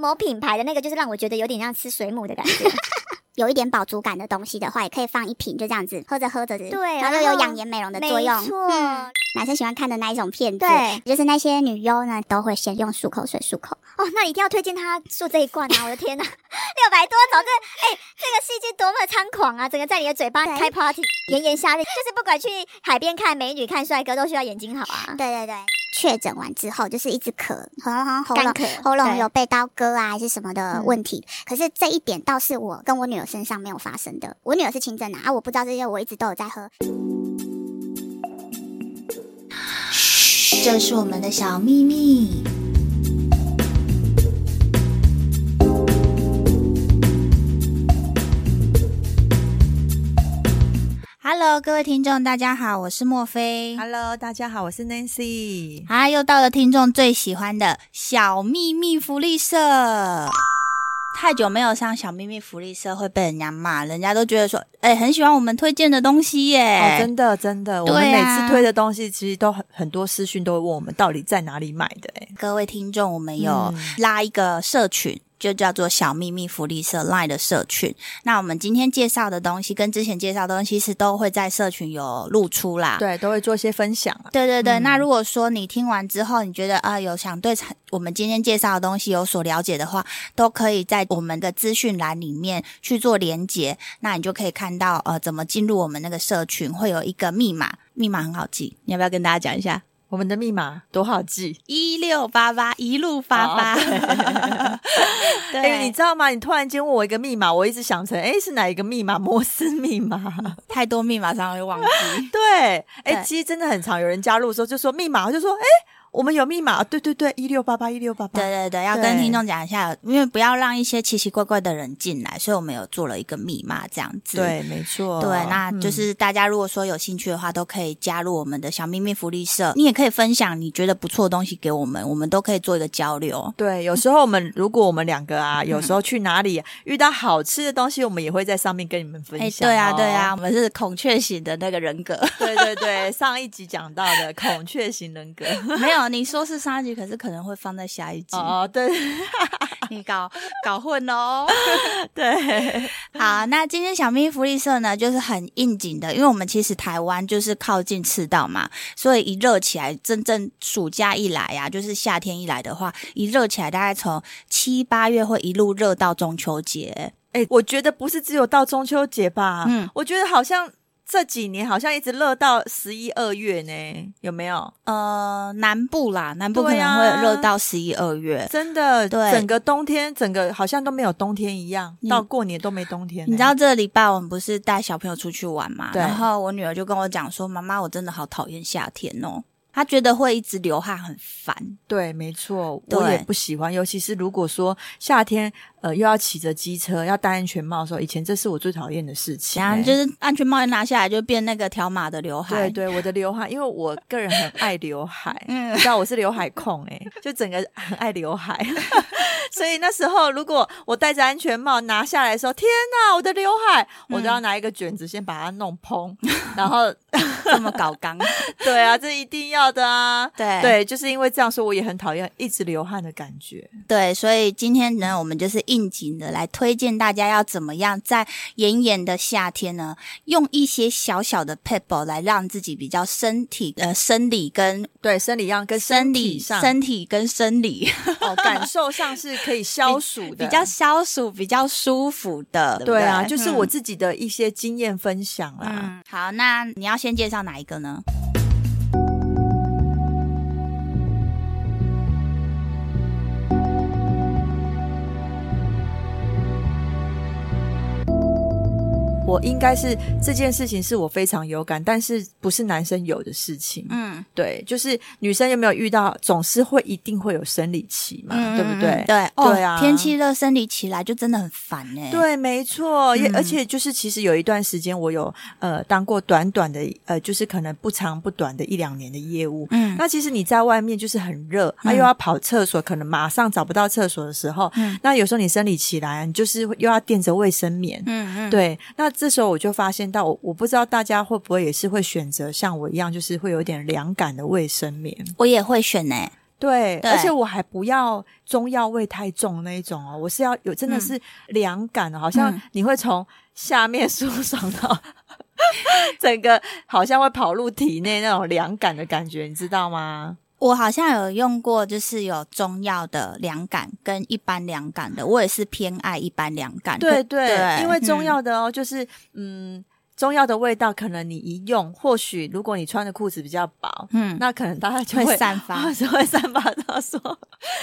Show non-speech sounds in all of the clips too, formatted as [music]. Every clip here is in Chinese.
某品牌的那个就是让我觉得有点像吃水母的感觉，[laughs] 有一点饱足感的东西的话，也可以放一瓶，就这样子喝着喝着，对，然后又有养颜美容的作用。没错，嗯，男生喜欢看的那一种片子，对，就是那些女优呢都会先用漱口水漱口。哦，那一定要推荐他做这一罐啊！我的天哪，[laughs] 六百多种，这哎，这个细菌多么猖狂啊！整个在你的嘴巴开 party，炎炎夏日，就是不管去海边看美女、看帅哥，都需要眼睛好啊。对对对。确诊完之后，就是一直咳，喉咙喉咙喉咙有被刀割啊，还是什么的问题。可是这一点倒是我跟我女儿身上没有发生的。我女儿是轻症啊，啊，我不知道这些，我一直都有在喝。嘘，这是我们的小秘密。Hello，各位听众，大家好，我是莫菲。Hello，大家好，我是 Nancy。啊，又到了听众最喜欢的小秘密福利社。太久没有上小秘密福利社，会被人家骂，人家都觉得说，哎、欸，很喜欢我们推荐的东西耶。哦，真的，真的，我们每次推的东西，其实都很很多私讯都会问我们到底在哪里买的。哎，各位听众，我们有拉一个社群。嗯就叫做小秘密福利社 Line 的社群。那我们今天介绍的东西跟之前介绍的东西，其实都会在社群有露出啦。对，都会做一些分享。对对对。嗯、那如果说你听完之后，你觉得啊、呃、有想对我们今天介绍的东西有所了解的话，都可以在我们的资讯栏里面去做连接。那你就可以看到呃怎么进入我们那个社群，会有一个密码，密码很好记。你要不要跟大家讲一下？我们的密码多好记，一六八八一路发发。对，[laughs] 欸，你知道吗？你突然间问我一个密码，我一直想成，哎，是哪一个密码？摩斯密码？[laughs] 太多密码常常会忘记。对，哎，其实真的很常，有人加入的时候就说密码，就说，哎。我们有密码，对对对，一六八八一六八八。对对对，要跟听众讲一下，因为不要让一些奇奇怪怪的人进来，所以我们有做了一个密码这样子。对，没错。对，那就是大家如果说有兴趣的话，嗯、都可以加入我们的小秘密福利社。你也可以分享你觉得不错的东西给我们，我们都可以做一个交流。对，有时候我们如果我们两个啊，[laughs] 有时候去哪里、啊、遇到好吃的东西，我们也会在上面跟你们分享。对啊，对啊，我们是孔雀型的那个人格。对对对，上一集讲到的孔雀型人格，[laughs] 没有你说是上。可是可能会放在下一集哦，对，[laughs] 你搞搞混哦，[laughs] 对，[laughs] 好，那今天小咪福利社呢，就是很应景的，因为我们其实台湾就是靠近赤道嘛，所以一热起来，真正暑假一来呀、啊，就是夏天一来的话，一热起来，大概从七八月会一路热到中秋节。哎，我觉得不是只有到中秋节吧，嗯，我觉得好像。这几年好像一直热到十一二月呢，有没有？呃，南部啦，南部可能会热到十一二月，真的，对，整个冬天，整个好像都没有冬天一样，到过年都没冬天。你知道这个礼拜我们不是带小朋友出去玩嘛？然后我女儿就跟我讲说：“妈妈，我真的好讨厌夏天哦。”她觉得会一直流汗很烦。对，没错，我也不喜欢，尤其是如果说夏天。呃，又要骑着机车，要戴安全帽的时候，以前这是我最讨厌的事情。然后就是安全帽一拿下来，就变那个条码的刘海。对对，我的刘海，因为我个人很爱刘海，[laughs] 嗯，你知道我是刘海控哎、欸，就整个很爱刘海。[laughs] 所以那时候，如果我戴着安全帽拿下来的时候，天哪，我的刘海，嗯、我都要拿一个卷子先把它弄蓬，[laughs] 然后这么搞刚。对啊，这一定要的啊。对对，就是因为这样说，我也很讨厌一直流汗的感觉。对，所以今天呢，我们就是。应景的来推荐大家要怎么样在炎炎的夏天呢，用一些小小的撇步来让自己比较身体呃生理跟对生理上跟身体上。身体跟生理。哦 [laughs] 感受上是可以消暑的，比，比较消暑比较舒服的，对，对啊，就是我自己的一些经验分享啦。嗯，好，那你要先介绍哪一个呢？我应该是这件事情是我非常有感，但是不是男生有的事情。嗯，对，就是女生有没有遇到，总是会一定会有生理期嘛，嗯、对不对？对，对啊，天气热，生理期来就真的很烦哎、欸。对，没错，也、嗯、而且就是其实有一段时间我有呃当过短短的呃，就是可能不长不短的一两年的业务。嗯，那其实你在外面就是很热，他、嗯、又要跑厕所，可能马上找不到厕所的时候，嗯，那有时候你生理期来，你就是又要垫着卫生棉。嗯嗯，对，那这时候我就发现到，我我不知道大家会不会也是会选择像我一样，就是会有点凉感的卫生棉。我也会选呢、欸。对，而且我还不要中药味太重那一种哦，我是要有真的是凉感的，嗯、好像你会从下面 [laughs] 舒爽到、嗯、整个，好像会跑入体内那种凉感的感觉，你知道吗？我好像有用过，就是有中药的凉感跟一般凉感的，我也是偏爱一般凉感。对对，对，因为中药的哦，就是嗯。中药的味道，可能你一用，或许如果你穿的裤子比较薄，嗯，那可能大家就会，会散发，[laughs] 就会散发到说，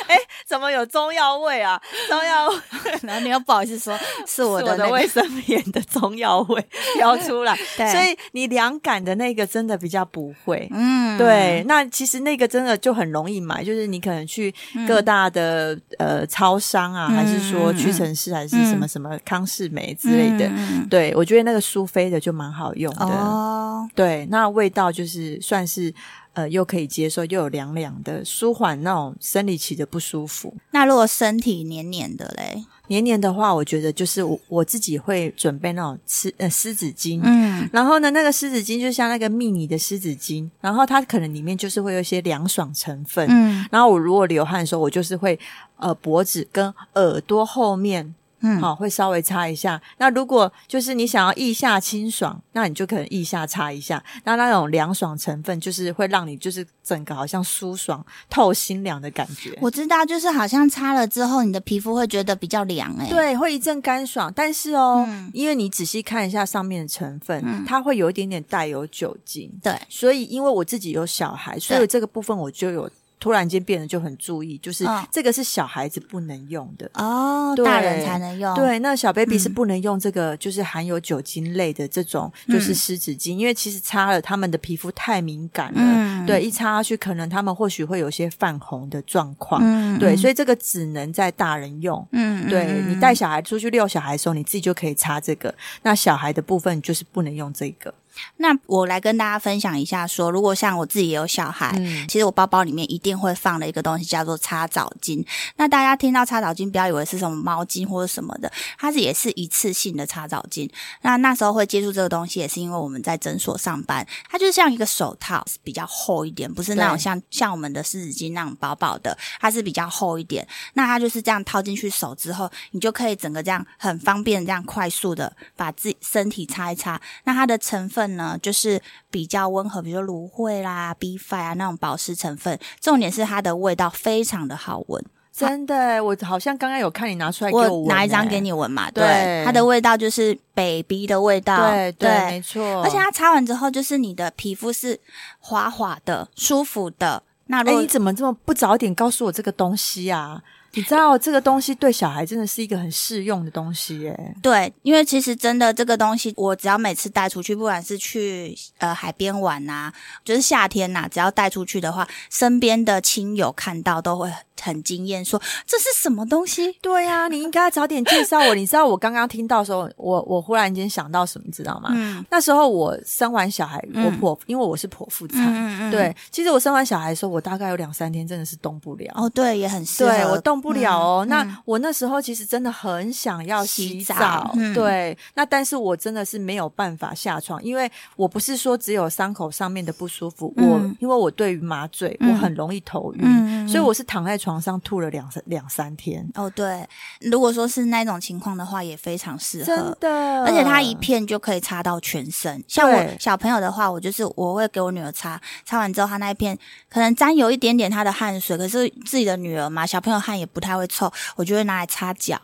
哎，怎么有中药味啊？中药味，然后你又不好意思说 [laughs] 是我的那个卫生棉的中药味 [laughs] 飘出来，对，所以你凉感的那个真的比较不会，嗯，对。那其实那个真的就很容易买，就是你可能去各大的、嗯、呃超商啊，还是说屈臣氏还是什么什么康士美之类的，嗯、对我觉得那个苏菲的。就蛮好用的，oh. 对，那味道就是算是呃，又可以接受，又有凉凉的，舒缓那种生理期的不舒服。那如果身体黏黏的嘞？黏黏的话，我觉得就是我我自己会准备那种湿呃湿纸巾，嗯，然后呢，那个湿纸巾就像那个蜜妮的湿纸巾，然后它可能里面就是会有一些凉爽成分，嗯，然后我如果流汗的时候，我就是会呃脖子跟耳朵后面。嗯，好，会稍微擦一下。那如果就是你想要腋下清爽，那你就可能腋下擦一下。那那种凉爽成分，就是会让你就是整个好像舒爽透心凉的感觉。我知道，就是好像擦了之后，你的皮肤会觉得比较凉诶、欸。对，会一阵干爽。但是哦，嗯、因为你仔细看一下上面的成分，嗯、它会有一点点带有酒精。对，所以因为我自己有小孩，所以这个部分我就有。突然间变得就很注意，就是这个是小孩子不能用的。哦，大人才能用。对，那小 baby 是不能用这个，就是含有酒精类的这种，就是湿纸巾，因为其实擦了他们的皮肤太敏感了，对，一擦下去可能他们或许会有些泛红的状况，对，所以这个只能在大人用。嗯，对，你带小孩出去遛小孩的时候，你自己就可以擦这个。那小孩的部分就是不能用这个。那我来跟大家分享一下说，说如果像我自己也有小孩，嗯、其实我包包里面一定会放的一个东西叫做擦澡巾。那大家听到擦澡巾，不要以为是什么毛巾或者什么的，它是也是一次性的擦澡巾。那那时候会接触这个东西，也是因为我们在诊所上班，它就是像一个手套，比较厚一点，不是那种像像我们的湿纸巾那种薄薄的，它是比较厚一点。那它就是这样套进去手之后，你就可以整个这样很方便，这样快速的把自己身体擦一擦。那它的成分呢，就是比较温和，比如说芦荟啦、B Five 啊那种保湿成分。重点是它的味道非常的好闻，真的。我好像刚刚有看你拿出来给我拿一张给你闻嘛。对，对它的味道就是 baby 的味道，对对，对没错。而且它擦完之后，就是你的皮肤是滑滑的、舒服的。那如果、欸、你怎么这么不早点告诉我这个东西啊？你知道这个东西对小孩真的是一个很适用的东西耶。对，因为其实真的这个东西，我只要每次带出去，不管是去呃海边玩呐、就是夏天呐、只要带出去的话，身边的亲友看到都会。很惊艳，说这是什么东西？对呀、啊，你应该早点介绍我。你知道我刚刚听到的时候，我我忽然间想到什么，你知道吗？嗯，那时候我生完小孩，我剖，嗯、因为我是剖腹产，嗯嗯、对，其实我生完小孩的时候，我大概有两三天真的是动不了。哦，对，也很适合。对，我动不了哦。嗯、那我那时候其实真的很想要洗澡，洗澡嗯、对。那但是我真的是没有办法下床，因为我不是说只有伤口上面的不舒服，嗯、我因为我对于麻醉，我很容易头晕，嗯、所以我是躺在床。床上吐了两三两三天哦，对，如果说是那种情况的话，也非常适合，真的，而且它一片就可以擦到全身。像我小朋友的话，我就是我会给我女儿擦，擦完之后，她那一片可能沾有一点点她的汗水，可是自己的女儿嘛，小朋友汗也不太会臭，我就会拿来擦脚。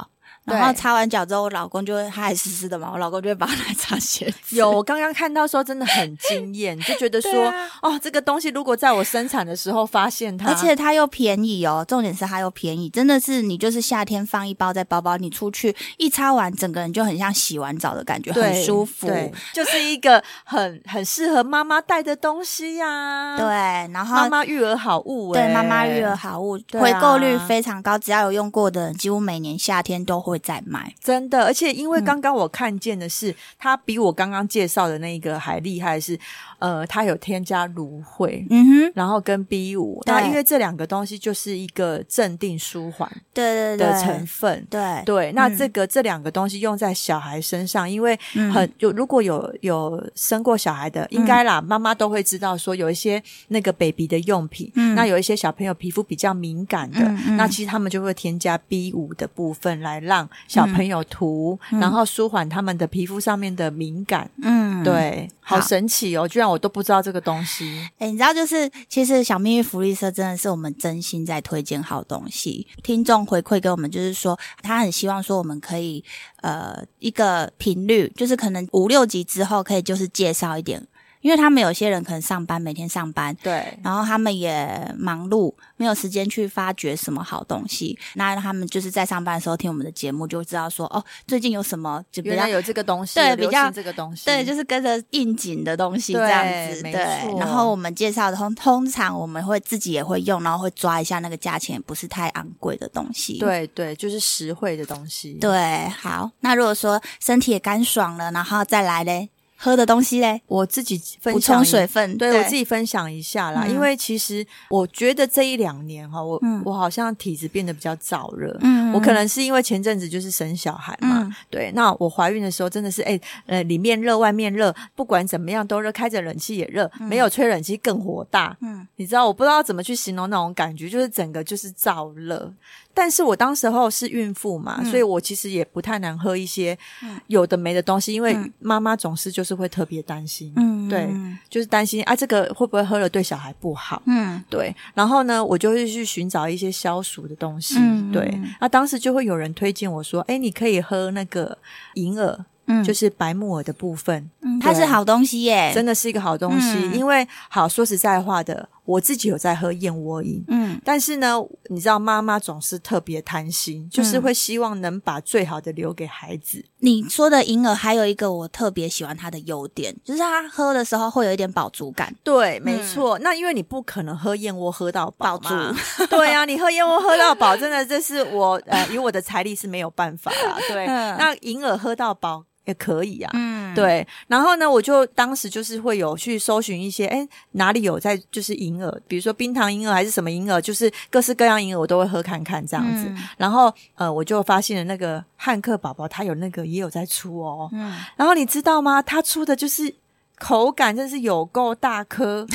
然后擦完脚之后，我老公就会他还湿湿的嘛，我老公就会帮他来擦鞋子。有，我刚刚看到说真的很惊艳，就觉得说、啊、哦，这个东西如果在我生产的时候发现它，而且它又便宜哦，重点是它又便宜，真的是你就是夏天放一包在包包，你出去一擦完，整个人就很像洗完澡的感觉，很舒服，就是一个很很适合妈妈带的东西呀、啊。对，然后妈妈育儿好物、欸，对，妈妈育儿好物，回购率非常高，只要有用过的人，几乎每年夏天都会。会再买，真的，而且因为刚刚我看见的是，它、嗯、比我刚刚介绍的那一个还厉害的是，是呃，它有添加芦荟，嗯哼，然后跟 B 五，那因为这两个东西就是一个镇定舒缓，对对的成分，对。对，对，那这个、嗯、这两个东西用在小孩身上，因为很就如果有有生过小孩的，应该啦，妈妈都会知道说有一些那个 baby 的用品，嗯，那有一些小朋友皮肤比较敏感的，那其实他们就会添加 B 五的部分来让。小朋友涂，嗯、然后舒缓他们的皮肤上面的敏感。嗯，对，好神奇哦！居然我都不知道这个东西。哎，你知道，就是其实小秘密福利社真的是我们真心在推荐好东西。听众回馈给我们，就是说他很希望说我们可以呃一个频率，就是可能五六集之后可以就是介绍一点。因为他们有些人可能上班，每天上班，对，然后他们也忙碌，没有时间去发掘什么好东西。那他们就是在上班的时候听我们的节目，就知道说哦，最近有什么就比较有这个东西，对，比较这个东西，对，就是跟着应景的东西这样子，对。然后我们介绍的通通常我们会自己也会用，然后会抓一下那个价钱不是太昂贵的东西。对对，就是实惠的东西。对，好。那如果说身体也干爽了，然后再来嘞。喝的东西嘞，我自己分补充水分，对，对我自己分享一下啦。嗯、因为其实我觉得这一两年哈，我、嗯、我好像体质变得比较燥热。嗯，我可能是因为前阵子就是生小孩嘛，嗯、对。那我怀孕的时候真的是哎、欸，呃，里面热，外面热，不管怎么样都热，开着冷气也热，嗯、没有吹冷气更火大。嗯，你知道我不知道怎么去形容那种感觉，就是整个就是燥热。但是我当时候是孕妇嘛，嗯、所以我其实也不太能喝一些有的没的东西，嗯、因为妈妈总是就是会特别担心，嗯，对，就是担心啊，这个会不会喝了对小孩不好，嗯，对。然后呢，我就会去寻找一些消暑的东西，嗯、对。那当时就会有人推荐我说，哎，你可以喝那个银耳。嗯，就是白木耳的部分，嗯，它是好东西耶，真的是一个好东西。嗯、因为好说实在话的，我自己有在喝燕窝饮，嗯，但是呢，你知道妈妈总是特别贪心，就是会希望能把最好的留给孩子。嗯、你说的银耳还有一个我特别喜欢它的优点，就是它喝的时候会有一点饱足感。对，没错。嗯、那因为你不可能喝燕窝喝到饱足，[laughs] 对啊，你喝燕窝喝到饱，真的这是我呃，以我的财力是没有办法啦。对，嗯、那银耳喝到饱。也可以啊，嗯，对，然后呢，我就当时就是会有去搜寻一些，哎，哪里有在就是银耳，比如说冰糖银耳还是什么银耳，就是各式各样银耳我都会喝看看这样子。嗯、然后呃，我就发现了那个汉克宝宝，他有那个也有在出哦，嗯，然后你知道吗？他出的就是口感真是有够大颗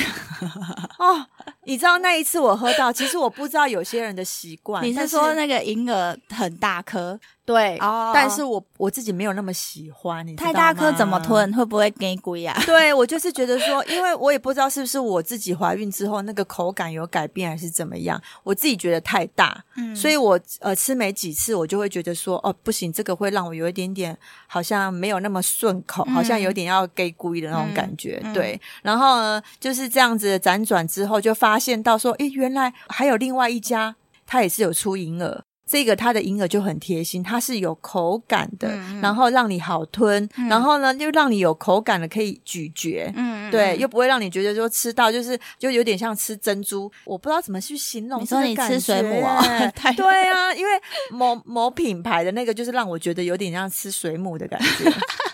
[laughs] 哦。你知道那一次我喝到，其实我不知道有些人的习惯。你是说那个银耳很大颗？对，哦，但是我我自己没有那么喜欢。太大颗怎么吞？会不会给龟啊？[laughs] 对，我就是觉得说，因为我也不知道是不是我自己怀孕之后那个口感有改变还是怎么样，我自己觉得太大，嗯，所以我呃吃没几次，我就会觉得说，哦，不行，这个会让我有一点点好像没有那么顺口，嗯、好像有点要给龟的那种感觉。嗯、对，然后呢就是这样子辗转之后就发。发现到说，诶，原来还有另外一家，他也是有出银耳。这个它的银耳就很贴心，它是有口感的，嗯、然后让你好吞，嗯、然后呢又让你有口感的可以咀嚼，嗯，对，又不会让你觉得说吃到就是就有点像吃珍珠，我不知道怎么去形容。你说你吃水母啊？[laughs] 对啊，因为某某品牌的那个就是让我觉得有点像吃水母的感觉。[laughs]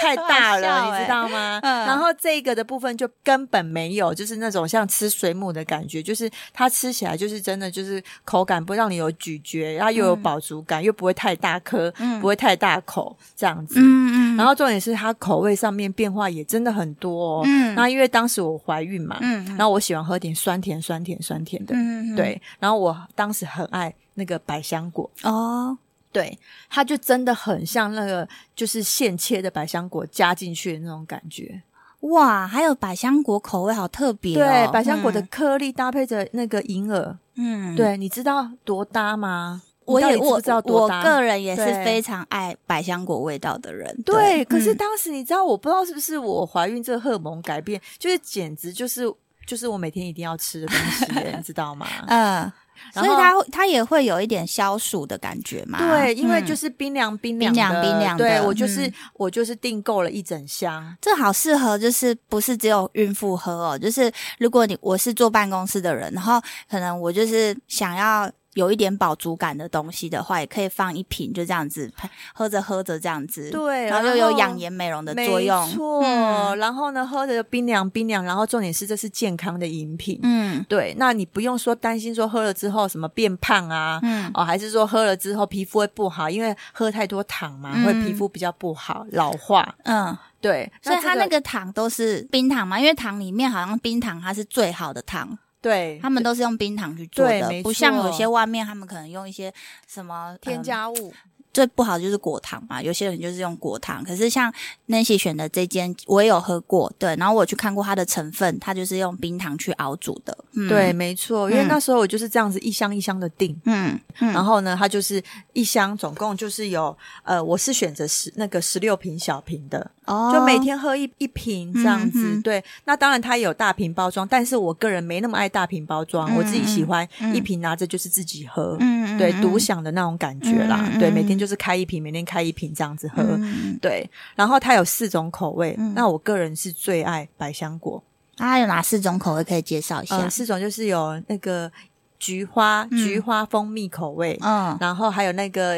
太大了，欸、你知道吗？嗯、然后这个的部分就根本没有，就是那种像吃水母的感觉，就是它吃起来就是真的就是口感不让你有咀嚼，然后又有饱足感，嗯、又不会太大颗，嗯、不会太大口这样子。嗯嗯。然后重点是它口味上面变化也真的很多。哦。嗯。那因为当时我怀孕嘛，嗯，然后我喜欢喝点酸甜酸甜酸甜的，对。然后我当时很爱那个百香果哦。对，它就真的很像那个，就是现切的百香果加进去的那种感觉。哇，还有百香果口味好特别哦。对，百香果的颗粒搭配着那个银耳，嗯，对，你知道多搭吗？我也我知道我个人也是非常爱百香果味道的人。对，对可是当时你知道，我不知道是不是我怀孕这荷尔蒙改变，就是简直就是就是我每天一定要吃的东西，[laughs] 你知道吗？嗯。所以它它也会有一点消暑的感觉嘛？对，因为就是冰凉冰凉冰凉冰凉的。对，我就是我就是订购了一整箱，这好适合，就是不是只有孕妇喝哦，就是如果你我是坐办公室的人，然后可能我就是想要。有一点饱足感的东西的话，也可以放一瓶，就这样子 [laughs] 喝着喝着这样子，对，然后又有养颜美容的作用，没错。嗯、然后呢，喝着冰凉冰凉，然后重点是这是健康的饮品，嗯，对。那你不用说担心说喝了之后什么变胖啊，嗯，哦，还是说喝了之后皮肤会不好，因为喝太多糖嘛，嗯、会皮肤比较不好，老化，嗯，对。所以它那个糖都是冰糖嘛，因为糖里面好像冰糖它是最好的糖。对，他们都是用冰糖去做的，不像有些外面他们可能用一些什么添加物。最不好就是果糖嘛，有些人就是用果糖。可是像 Nancy 选的这间，我也有喝过，对。然后我去看过它的成分，它就是用冰糖去熬煮的。嗯、对，没错。因为那时候我就是这样子一箱一箱的订，嗯，嗯然后呢，它就是一箱总共就是有，呃，我是选择十那个十六瓶小瓶的，哦，就每天喝一一瓶这样子。嗯、对，那当然它也有大瓶包装，但是我个人没那么爱大瓶包装，嗯、我自己喜欢一瓶拿着就是自己喝，嗯，对，独享的那种感觉啦。嗯、对，每天就。就是开一瓶，每天开一瓶这样子喝，嗯、对。然后它有四种口味，嗯、那我个人是最爱百香果。它有哪四种口味可以介绍一下？嗯、四种就是有那个菊花、嗯、菊花蜂蜜口味，嗯，然后还有那个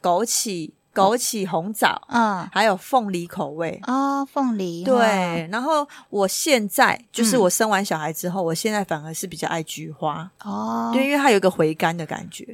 枸杞。枸杞红枣，嗯，还有凤梨口味哦，凤梨对。然后我现在就是我生完小孩之后，我现在反而是比较爱菊花哦，对，因为它有一个回甘的感觉。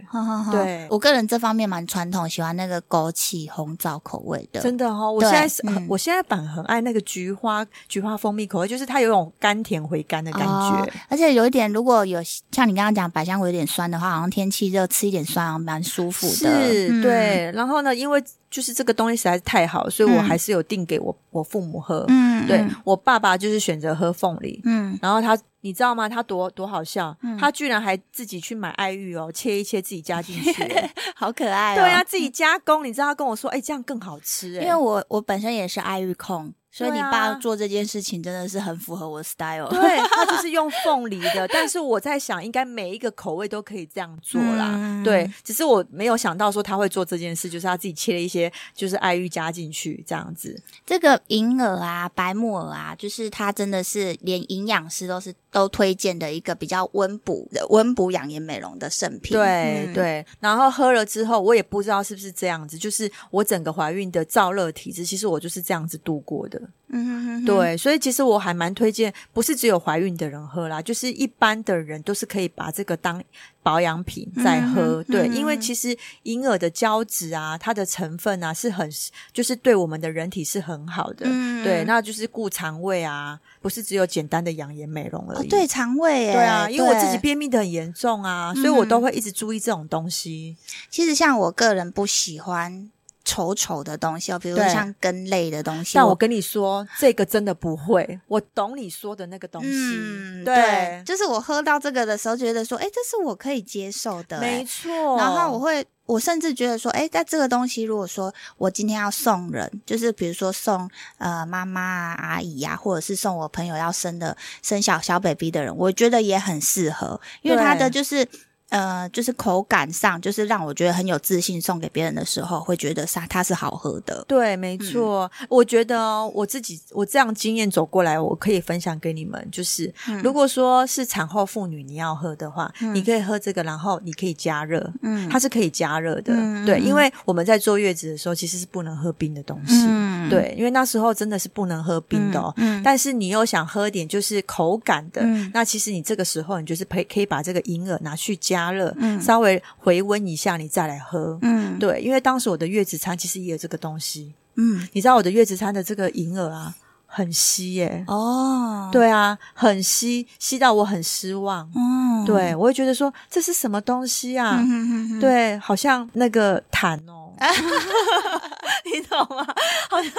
对，我个人这方面蛮传统，喜欢那个枸杞红枣口味的。真的哈，我现在是，我现在反而很爱那个菊花菊花蜂蜜口味，就是它有种甘甜回甘的感觉，而且有一点，如果有像你刚刚讲百香果有点酸的话，好像天气热吃一点酸，好像蛮舒服的。是，对。然后呢，因为就是这个东西实在是太好，所以我还是有订给我、嗯、我父母喝。嗯，对，我爸爸就是选择喝凤梨。嗯，然后他你知道吗？他多多好笑，嗯、他居然还自己去买爱玉哦，切一切自己加进去，[laughs] 好可爱哦。对啊，自己加工。你知道他跟我说，哎，这样更好吃。因为我我本身也是爱玉控。所以你爸做这件事情真的是很符合我的 style。对，他就 [laughs] 是用凤梨的，但是我在想，应该每一个口味都可以这样做啦。嗯、对，只是我没有想到说他会做这件事，就是他自己切了一些就是爱玉加进去这样子。这个银耳啊，白木耳啊，就是它真的是连营养师都是都推荐的一个比较温补的温补养颜美容的圣品。对、嗯、对，然后喝了之后，我也不知道是不是这样子，就是我整个怀孕的燥热体质，其实我就是这样子度过的。嗯哼哼，对，所以其实我还蛮推荐，不是只有怀孕的人喝啦，就是一般的人都是可以把这个当保养品在喝。对，因为其实银耳的胶质啊，它的成分啊是很，就是对我们的人体是很好的。嗯，对，那就是顾肠胃啊，不是只有简单的养颜美容而已。哦、对，肠胃，对啊，因为我自己便秘的很严重啊，所以我都会一直注意这种东西。其实像我个人不喜欢。稠稠的东西哦，比如说像根类的东西。但我跟你说，这个真的不会。我懂你说的那个东西。嗯，对，对，就是我喝到这个的时候，觉得说，哎，这是我可以接受的。没错。然后我会，我甚至觉得说，哎，在这个东西，如果说我今天要送人，就是比如说送呃妈妈啊、阿姨呀、啊，或者是送我朋友要生的生小小 baby 的人，我觉得也很适合，因为它的就是。呃，就是口感上，就是让我觉得很有自信，送给别人的时候，会觉得它它是好喝的。对，没错。嗯、我觉得我自己我这样经验走过来，我可以分享给你们。就是、嗯、如果说是产后妇女你要喝的话，嗯、你可以喝这个，然后你可以加热。嗯，它是可以加热的。嗯、对，因为我们在坐月子的时候，其实是不能喝冰的东西。嗯，对，因为那时候真的是不能喝冰的哦。嗯，但是你又想喝点就是口感的，嗯、那其实你这个时候你就是可以可以把这个银耳拿去加。热，嗯，稍微回温一下，你再来喝，嗯，对，因为当时我的月子餐其实也有这个东西，嗯，你知道我的月子餐的这个银耳啊，很稀耶，哦，对啊，很稀，稀到我很失望，嗯，对，我会觉得说这是什么东西啊？嗯哼哼哼，对，好像那个痰哦。[laughs] 你懂吗？好像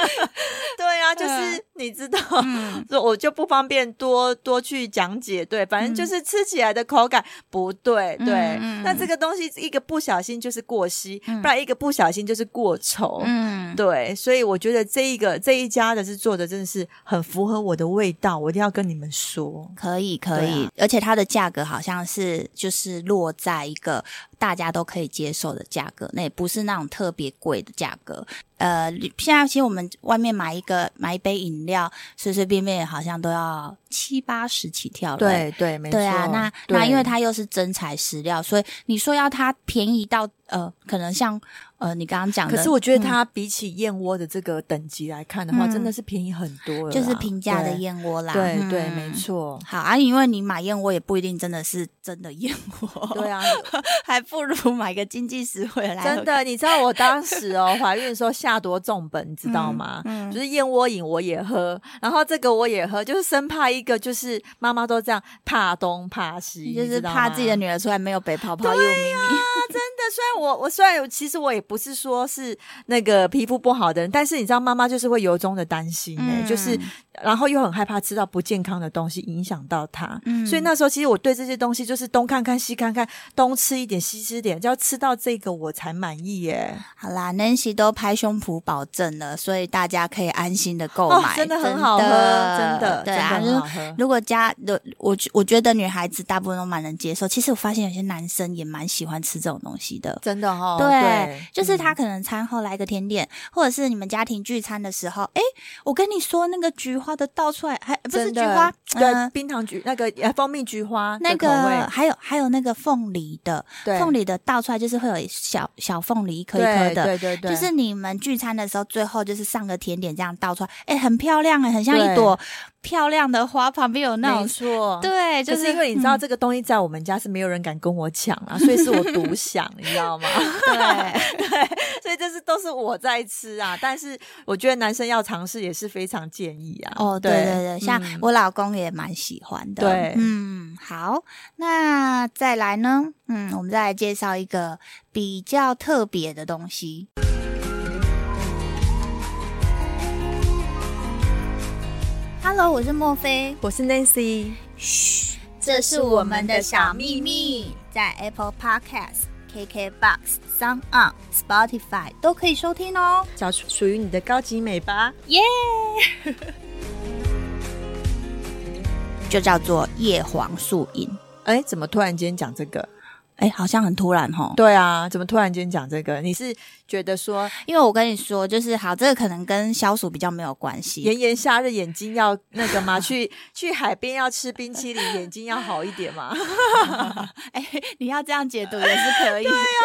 对啊，就是你知道，嗯，[laughs] 我就不方便多多去讲解。对，反正就是吃起来的口感不对，对。嗯，那这个东西一个不小心就是过稀，不然一个不小心就是过稠。嗯，对。所以我觉得这一个这一家的是做的真的是很符合我的味道，我一定要跟你们说，可以可以，而且它的价格好像是就是落在一个。大家都可以接受的价格，那也不是那种特别贵的价格。呃，现在其实我们外面买一个买一杯饮料，随随便便好像都要七八十起跳了。对对，没错。对啊，那那因为它又是真材实料，所以你说要它便宜到呃，可能像呃你刚刚讲的，可是我觉得它比起燕窝的这个等级来看的话，嗯、真的是便宜很多了，就是平价的燕窝啦。对对，对，没错。好啊，因为你买燕窝也不一定真的是真的燕窝。对啊，[laughs] 还不如买个经济实惠来。真的，你知道我当时哦怀孕的时候。下多重本，你知道吗？就是燕窝饮我也喝，然后这个我也喝，就是生怕一个，就是妈妈都这样怕东怕西，就是怕自己的女儿出来没有北泡泡又咪咪。[laughs] 虽然我我虽然有其实我也不是说是那个皮肤不好的人，但是你知道妈妈就是会由衷的担心哎、就是然后又很害怕吃到不健康的东西影响到他。嗯，所以那时候其实我对这些东西就是东看看西看看，东吃一点西吃点，就要吃到这个我才满意耶。好啦，Nancy 都拍胸脯保证了，所以大家可以安心的购买，哦，真的很好喝，真的，真的对啊。如果家的我我觉得女孩子大部分都蛮能接受，其实我发现有些男生也蛮喜欢吃这种东西的，真的哈、哦。对，对就是他可能餐后来个甜点，嗯、或者是你们家庭聚餐的时候，哎，我跟你说那个菊花的倒出来，还不是菊花，对，呃、冰糖菊那个蜂蜜菊花那个，还有还有那个凤梨的，对。凤梨的倒出来就是会有小小凤梨一颗一颗的，对对对，对。就是你们聚餐的时候，最后就是上个甜点这样倒出来，哎，很漂亮哎，很像一朵。漂亮的花旁边有那种，没错，对，就是，是因为你知道这个东西在我们家是没有人敢跟我抢啊，嗯、所以是我独享，你知道吗？[laughs] 对 [laughs] 对，所以这是都是我在吃啊。但是我觉得男生要尝试也是非常建议啊。哦，对对对，像我老公也蛮喜欢的。对，嗯，好，那再来呢？嗯，我们再来介绍一个比较特别的东西。Hello，我是莫菲，我是 Nancy。嘘，这是我们的小秘密，在 Apple Podcast、KKBox、SoundOn、Spotify 都可以收听哦，找出属于你的高级美吧，耶！Yeah! [laughs] 就叫做叶黄素饮。哎，怎么突然间讲这个？哎，好像很突然哈。对啊，怎么突然间讲这个？你是觉得说，因为我跟你说，就是好，这个可能跟消暑比较没有关系。炎炎夏日，眼睛要那个吗？去去海边要吃冰淇淋，眼睛要好一点嘛。[laughs] 哎，你要这样解读也是可以。对啊，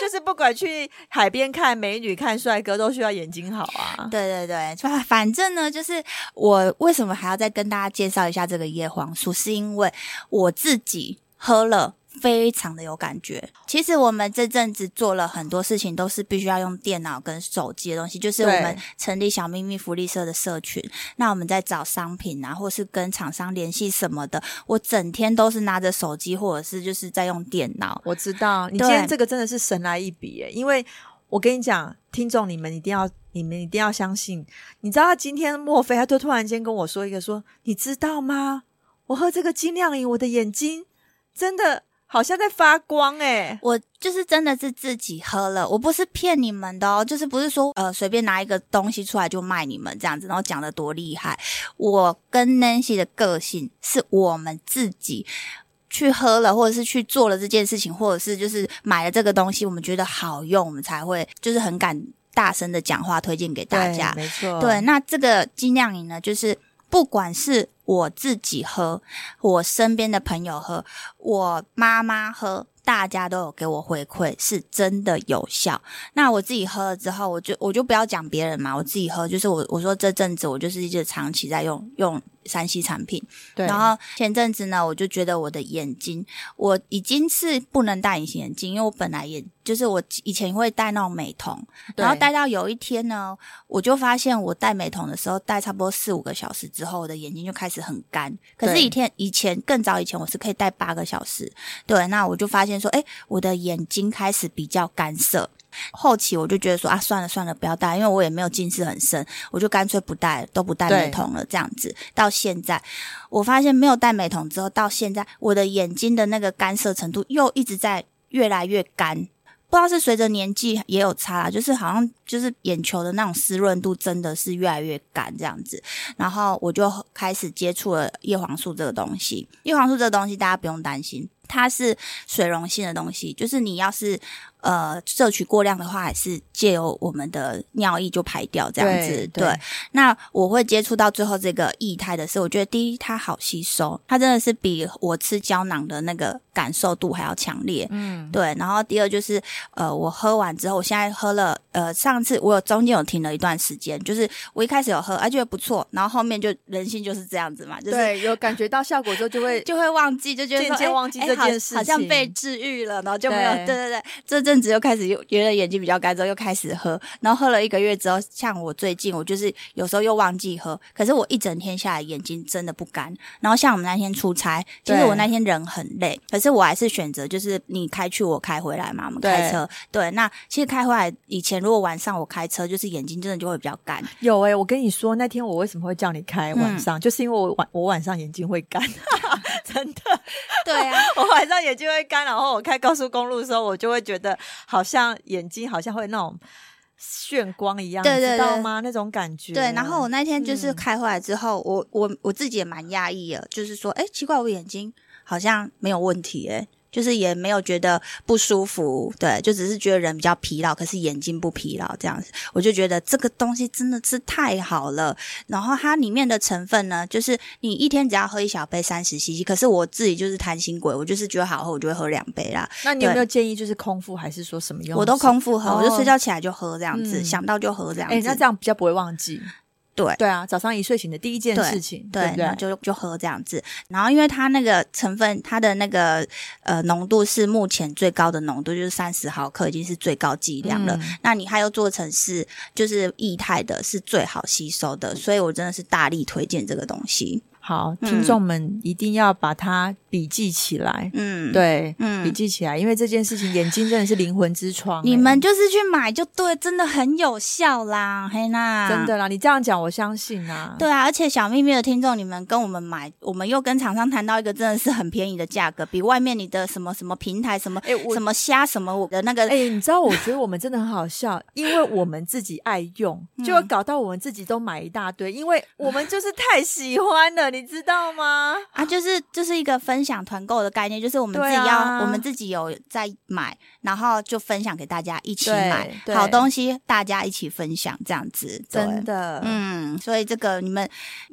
就是不管去海边看美女、看帅哥，都需要眼睛好啊。对对对，反正呢，就是我为什么还要再跟大家介绍一下这个叶黄素，是因为我自己喝了。非常的有感觉。其实我们这阵子做了很多事情，都是必须要用电脑跟手机的东西。就是我们成立小秘密福利社的社群，那我们在找商品啊，或是跟厂商联系什么的，我整天都是拿着手机，或者是就是在用电脑。我知道你今天这个真的是神来一笔耶，因为我跟你讲，听众你们一定要，你们一定要相信。你知道他今天莫非他就突然间跟我说一个说，你知道吗？我喝这个金亮饮，我的眼睛真的。好像在发光哎、欸、我就是真的是自己喝了，我不是骗你们的哦，就是不是说呃随便拿一个东西出来就卖你们这样子，然后讲的多厉害。我跟 Nancy 的个性是我们自己去喝了，或者是去做了这件事情，或者是就是买了这个东西，我们觉得好用，我们才会就是很敢大声的讲话推荐给大家。没错，对，那这个金亮饮呢，就是不管是。我自己喝，我身边的朋友喝，我妈妈喝，大家都有给我回馈，是真的有效。那我自己喝了之后，我就我就不要讲别人嘛，我自己喝，就是我我说这阵子我就是一直长期在用用。三 C 产品，对。然后前阵子呢，我就觉得我的眼睛，我已经是不能戴隐形眼镜，因为我本来也就是我以前会戴那种美瞳，然后戴到有一天呢，我就发现我戴美瞳的时候，戴差不多四五个小时之后，我的眼睛就开始很干。可是以前以前更早以前，我是可以戴八个小时。对，那我就发现说，哎，我的眼睛开始比较干涩。后期我就觉得说啊，算了算了，不要戴，因为我也没有近视很深，我就干脆不戴，都不戴美瞳了。这样子到现在，我发现没有戴美瞳之后，到现在我的眼睛的那个干涩程度又一直在越来越干。不知道是随着年纪也有差啦，就是好像就是眼球的那种湿润度真的是越来越干这样子，然后我就开始接触了叶黄素这个东西。叶黄素这个东西大家不用担心，它是水溶性的东西，就是你要是。呃，摄取过量的话，还是借由我们的尿液就排掉这样子。对，对对，那我会接触到最后这个液态的是，我觉得第一它好吸收，它真的是比我吃胶囊的那个感受度还要强烈。嗯，对。然后第二就是，呃，我喝完之后，我现在喝了，呃，上次我有中间有停了一段时间，就是我一开始有喝，啊，觉得不错，然后后面就人性就是这样子嘛，就是对，有感觉到效果之后就会 [laughs] 就会忘记，就觉得渐渐忘记这件事情，好像被治愈了，然后就没有。对对对，这。阵子又开始又觉得眼睛比较干，之后又开始喝，然后喝了一个月之后，像我最近我就是有时候又忘记喝，可是我一整天下来眼睛真的不干。然后像我们那天出差，其实我那天人很累，可是我还是选择就是你开去我开回来嘛，我们开车。对，对，那其实开回来以前如果晚上我开车，就是眼睛真的就会比较干。有诶、欸，我跟你说那天我为什么会叫你开晚上，嗯、就是因为我晚我晚上眼睛会干，[laughs] 真的。对啊，我晚上眼睛会干，然后我开高速公路的时候，我就会觉得。好像眼睛好像会那种眩光一样，对对对，知道吗？那种感觉。对，然后我那天就是开回来之后，嗯、我我我自己也蛮讶异的，就是说，哎，奇怪，我眼睛好像没有问题，诶就是也没有觉得不舒服，对，就只是觉得人比较疲劳，可是眼睛不疲劳这样子，我就觉得这个东西真的是太好了。然后它里面的成分呢，就是你一天只要喝一小杯三十 CC，可是我自己就是贪心鬼，我就是觉得好喝，我就会喝两杯啦。那你有没有建议就是空腹还是说什么用？我都空腹喝，哦、我就睡觉起来就喝这样子，嗯、想到就喝这样子。哎，那这样比较不会忘记。对对啊，早上一睡醒的第一件事情，对，对对就就喝这样子。然后因为它那个成分，它的那个呃浓度是目前最高的浓度，就是三十毫克已经是最高剂量了。嗯、那你还要做成是就是液态的，是最好吸收的，所以我真的是大力推荐这个东西。好，听众们一定要把它笔记起来。嗯，对，嗯，笔记起来，因为这件事情眼睛真的是灵魂之窗。你们就是去买就对，真的很有效啦，黑娜，真的啦。你这样讲，我相信啊。对啊，而且小秘密的听众，你们跟我们买，我们又跟厂商谈到一个真的是很便宜的价格，比外面你的什么什么平台什么哎什么虾什么我的那个哎，你知道，我觉得我们真的很好笑，因为我们自己爱用，就会搞到我们自己都买一大堆，因为我们就是太喜欢了。你知道吗？啊，就是就是一个分享团购的概念，就是我们自己要，啊、我们自己有在买，然后就分享给大家一起买好东西，大家一起分享这样子，真的，嗯，所以这个你们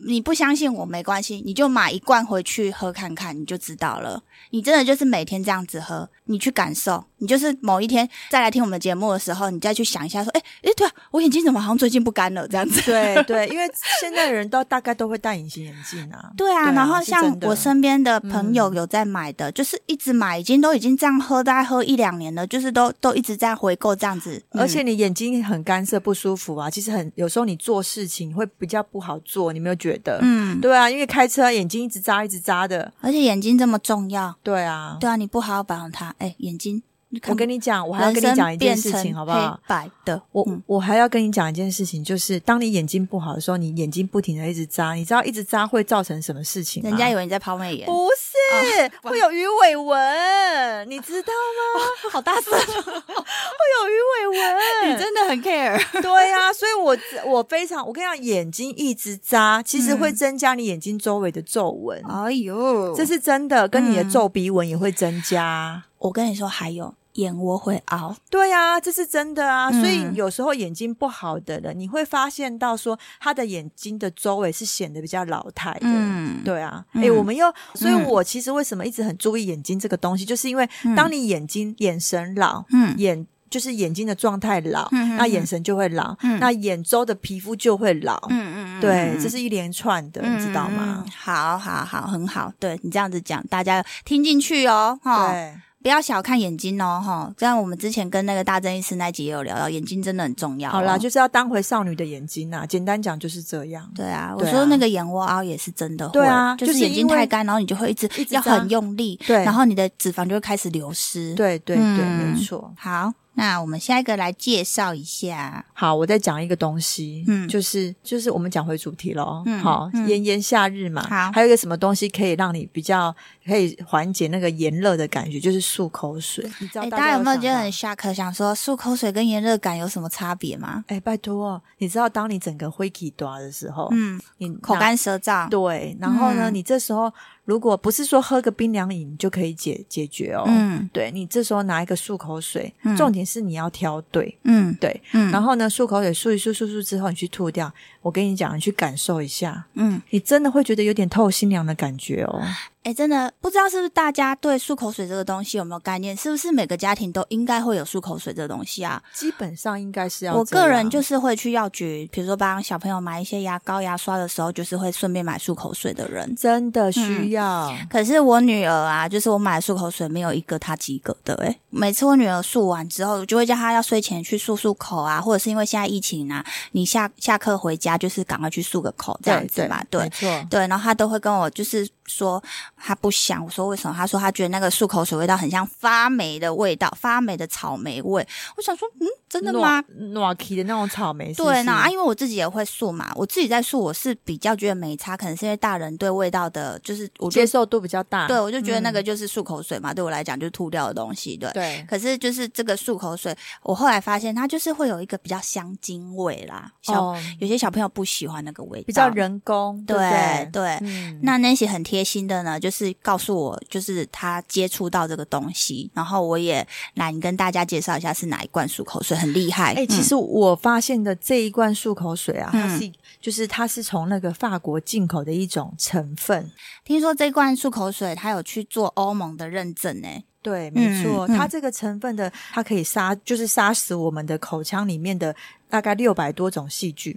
你不相信我没关系，你就买一罐回去喝看看，你就知道了。你真的就是每天这样子喝，你去感受，你就是某一天再来听我们的节目的时候，你再去想一下，说，哎哎，对啊，我眼睛怎么好像最近不干了这样子？对 [laughs] 对，因为现在的人都大概都会戴隐形眼镜啊。对啊，然后像我身边的朋友有在买的，就是一直买，已经都已经这样喝，大概喝一两年了，就是都都一直在回购这样子。而且你眼睛很干涩不舒服啊，其实很有时候你做事情会比较不好做，你没有觉得？嗯，对啊，因为开车眼睛一直眨一直眨的，而且眼睛这么重要。对啊，对啊，你不好好保养它，哎，眼睛。我跟你讲，我还要跟你讲一件事情，好不好？白的，我、嗯、我还要跟你讲一件事情，就是当你眼睛不好的时候，你眼睛不停的一直扎，你知道一直扎会造成什么事情吗？人家以为你在抛媚眼，不是，哦、会有鱼尾纹，你知道吗？哦、好大声，[laughs] 会有鱼尾纹，[laughs] 你真的很 care。对呀、啊，所以我我非常，我跟你讲，眼睛一直扎，其实会增加你眼睛周围的皱纹。哎呦，这是真的，跟你的皱鼻纹也会增加。嗯、我跟你说，还有。眼窝会凹，对呀、啊，这是真的啊。嗯、所以有时候眼睛不好的人，你会发现到说他的眼睛的周围是显得比较老态的。嗯，对啊。哎、嗯欸，我们又，所以我其实为什么一直很注意眼睛这个东西，嗯、就是因为当你眼睛眼神老，嗯，眼就是眼睛的状态老，嗯，那眼神就会老，嗯，那眼周的皮肤就会老，嗯嗯，对，这是一连串的，嗯、你知道吗？好好好，很好，对你这样子讲，大家听进去哦，哈。对。不要小看眼睛哦，哈！这样我们之前跟那个大正医师那集也有聊到，眼睛真的很重要、哦。好啦，就是要当回少女的眼睛呐、啊。简单讲就是这样。对啊，我说那个眼窝凹也是真的会，对啊，就是眼睛太干，然后你就会一直要很用力，对，然后你的脂肪就会开始流失。对对对，嗯、没错。好。那我们下一个来介绍一下。好，我再讲一个东西，嗯，就是就是我们讲回主题喽。嗯，好，嗯、炎炎夏日嘛，好，还有一个什么东西可以让你比较可以缓解那个炎热的感觉，就是漱口水。你知道大家有没有觉得很 shock？想说漱口水跟炎热感有什么差别吗？哎，拜托，你知道当你整个灰气多的时候，嗯，你口干舌燥，对，然后呢，嗯、你这时候。如果不是说喝个冰凉饮就可以解解决哦，嗯，对，你这时候拿一个漱口水，嗯，重点是你要挑对，嗯，对，嗯，然后呢，漱口水漱一漱漱漱之后，你去吐掉。我跟你讲，你去感受一下，嗯，你真的会觉得有点透心凉的感觉哦。哎，真的不知道是不是大家对漱口水这个东西有没有概念？是不是每个家庭都应该会有漱口水这个东西啊？基本上应该是要。我个人就是会去药局，比如说帮小朋友买一些牙膏、牙刷的时候，就是会顺便买漱口水的人。真的需要。嗯、可是我女儿啊，就是我买漱口水没有一个她及格的。哎，每次我女儿漱完之后，就会叫她要睡前去漱漱口啊，或者是因为现在疫情啊，你下下课回家就是赶快去漱个口这样子嘛。对，没错。对，然后他都会跟我就是。说他不想，我说为什么？他说他觉得那个漱口水味道很像发霉的味道，发霉的草莓味。我想说，嗯，真的吗？暖气的那种草莓是是。对，那啊，因为我自己也会漱嘛，我自己在漱，我是比较觉得没差，可能是因为大人对味道的，就是我接受度比较大。对，我就觉得那个就是漱口水嘛，嗯、对我来讲就是吐掉的东西。对，对。可是就是这个漱口水，我后来发现它就是会有一个比较香精味啦。小、哦、有些小朋友不喜欢那个味道，比较人工。对对，对，对。嗯、那那些很贴心的呢，就是。告诉我，就是他接触到这个东西，然后我也来跟大家介绍一下是哪一罐漱口水，很厉害。哎、欸，其实我发现的这一罐漱口水啊，嗯、它是就是它是从那个法国进口的一种成分。听说这罐漱口水它有去做欧盟的认证呢？对，没错，嗯、它这个成分的它可以杀，就是杀死我们的口腔里面的大概六百多种细菌。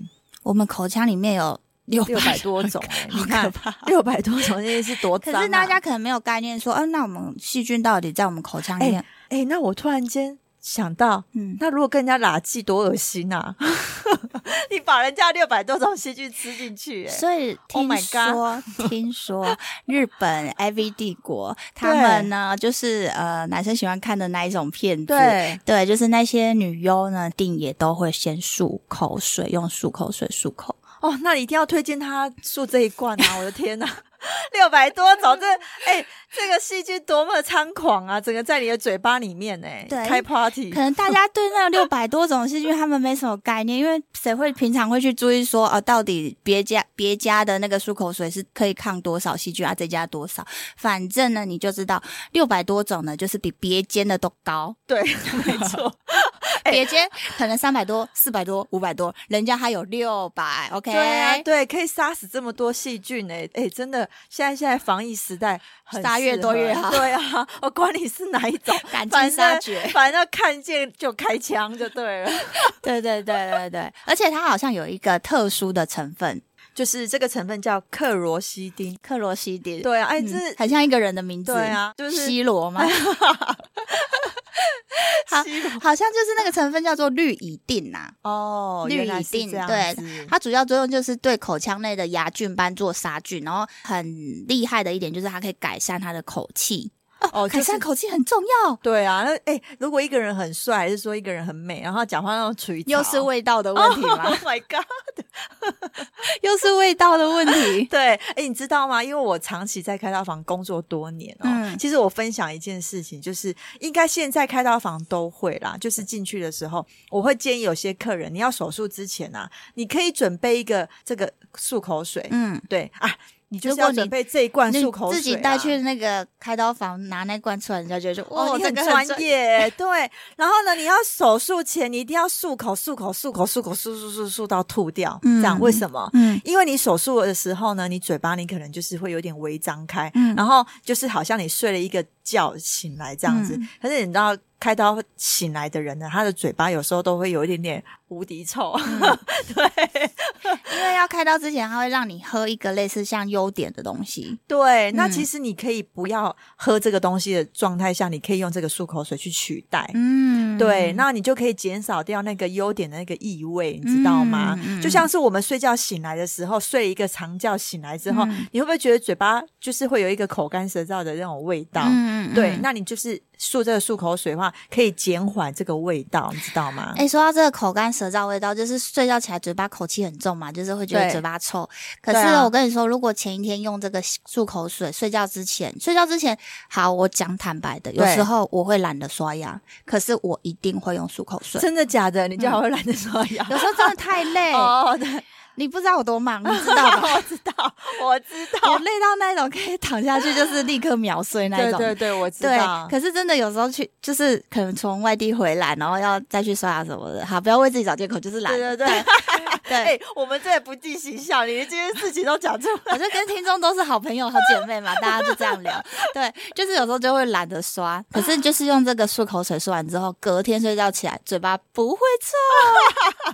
我们口腔里面有。[laughs] 六百多种，好可怕，六百多种，这是多脏啊！可是大家可能没有概念，说，嗯、啊，那我们细菌到底在我们口腔里面？哎、欸欸，那我突然间想到，嗯，那如果跟人家喇记多恶心啊！[laughs] 你把人家六百多种细菌吃进去、欸，所以听说，oh、听说 [laughs] 日本 AV 帝国他们呢，就是呃，男生喜欢看的那一种片子，对对，就是那些女优呢，定也都会先漱口水，用漱口水漱口。哦，那你一定要推荐他漱这一罐啊！我的天哪，[laughs] 六百多种，这哎、欸，这个细菌多么猖狂啊！整个在你的嘴巴里面呢，对，开 party。可能大家对那六百多种细菌他们没什么概念，因为谁会平常会去注意说，哦，到底别家别家的那个漱口水是可以抗多少细菌啊？这家多少？反正呢，你就知道六百多种呢，就是比别间的都高。[laughs] 对，没错。[laughs] 别间可能三百多、四百多、五百多，人家还有六百，OK？对啊，对，可以杀死这么多细菌呢、欸、诶、欸、真的，现在现在防疫时代，杀越多越 [laughs] 好。对啊，我管你是哪一种，[laughs] 赶尽杀绝，[laughs] 反正看见就开枪就对了。对对对对对，而且它好像有一个特殊的成分，就是这个成分叫克罗西丁。克罗西丁，对啊，哎，这、嗯、很像一个人的名字，对啊，就是西罗吗？[laughs] 好，好像就是那个成分叫做氯乙定呐。哦，氯乙定，对，它主要作用就是对口腔内的牙菌斑做杀菌，然后很厉害的一点就是它可以改善它的口气。[laughs] 哦，改善口气很重要。对啊，那哎，如果一个人很帅，还是说一个人很美，然后讲话那种锤，又是味道的问题吗？[laughs] Oh my god，[laughs] 又是味道的问题。对，哎，你知道吗？因为我长期在开刀房工作多年哦。嗯，其实我分享一件事情，就是应该现在开刀房都会啦，就是进去的时候，我会建议有些客人，你要手术之前啊，你可以准备一个这个漱口水。嗯，对啊。你就是要准备这一罐漱口水，啊，自己带去那个开刀房拿那罐出来，人家就说：“哦，你很专业。”对。然后呢，你要手术前，你一定要漱口，漱口，漱口，漱口，漱漱漱漱到吐掉。嗯，这样为什么？嗯，因为你手术的时候呢，你嘴巴你可能就是会有点微张开，嗯，然后就是好像你睡了一个觉醒来这样子。嗯，可是你知道。开刀醒来的人呢，他的嘴巴有时候都会有一点点无敌臭，嗯、[laughs] 对，因为要开刀之前，他会让你喝一个类似像优点的东西。对，那其实你可以不要喝这个东西的状态下，你可以用这个漱口水去取代。嗯，对，那你就可以减少掉那个优点的那个异味，你知道吗？嗯、就像是我们睡觉醒来的时候，睡一个长觉醒来之后，嗯、你会不会觉得嘴巴就是会有一个口干舌燥的那种味道？嗯嗯，对，那你就是漱这个漱口水的话，可以减缓这个味道，你知道吗？哎，说到这个口干舌燥味道，就是睡觉起来嘴巴口气很重嘛，就是会觉得嘴巴臭。可是我跟你说，如果前一天用这个漱口水，睡觉之前，睡觉之前，好，我讲坦白的，有时候我会懒得刷牙，可是我一定会用漱口水。真的假的？你就还会懒得刷牙？有时候真的太累 [laughs] 哦，对。你不知道我多忙，你知道吗？[laughs] 我知道，我知道，我累到那种可以躺下去就是立刻秒睡那种。[laughs] 对对对，我知道。对，可是真的有时候去，就是可能从外地回来，然后要再去刷牙什么的，好，不要为自己找借口，就是懒。对对对，[laughs] 对、欸，我们这也不计形象，你这些事情都讲出来，我就跟听众都是好朋友、好姐妹嘛，大家就这样聊。对，就是有时候就会懒得刷，可是就是用这个漱口水漱完之后，隔天睡觉起来嘴巴不会臭。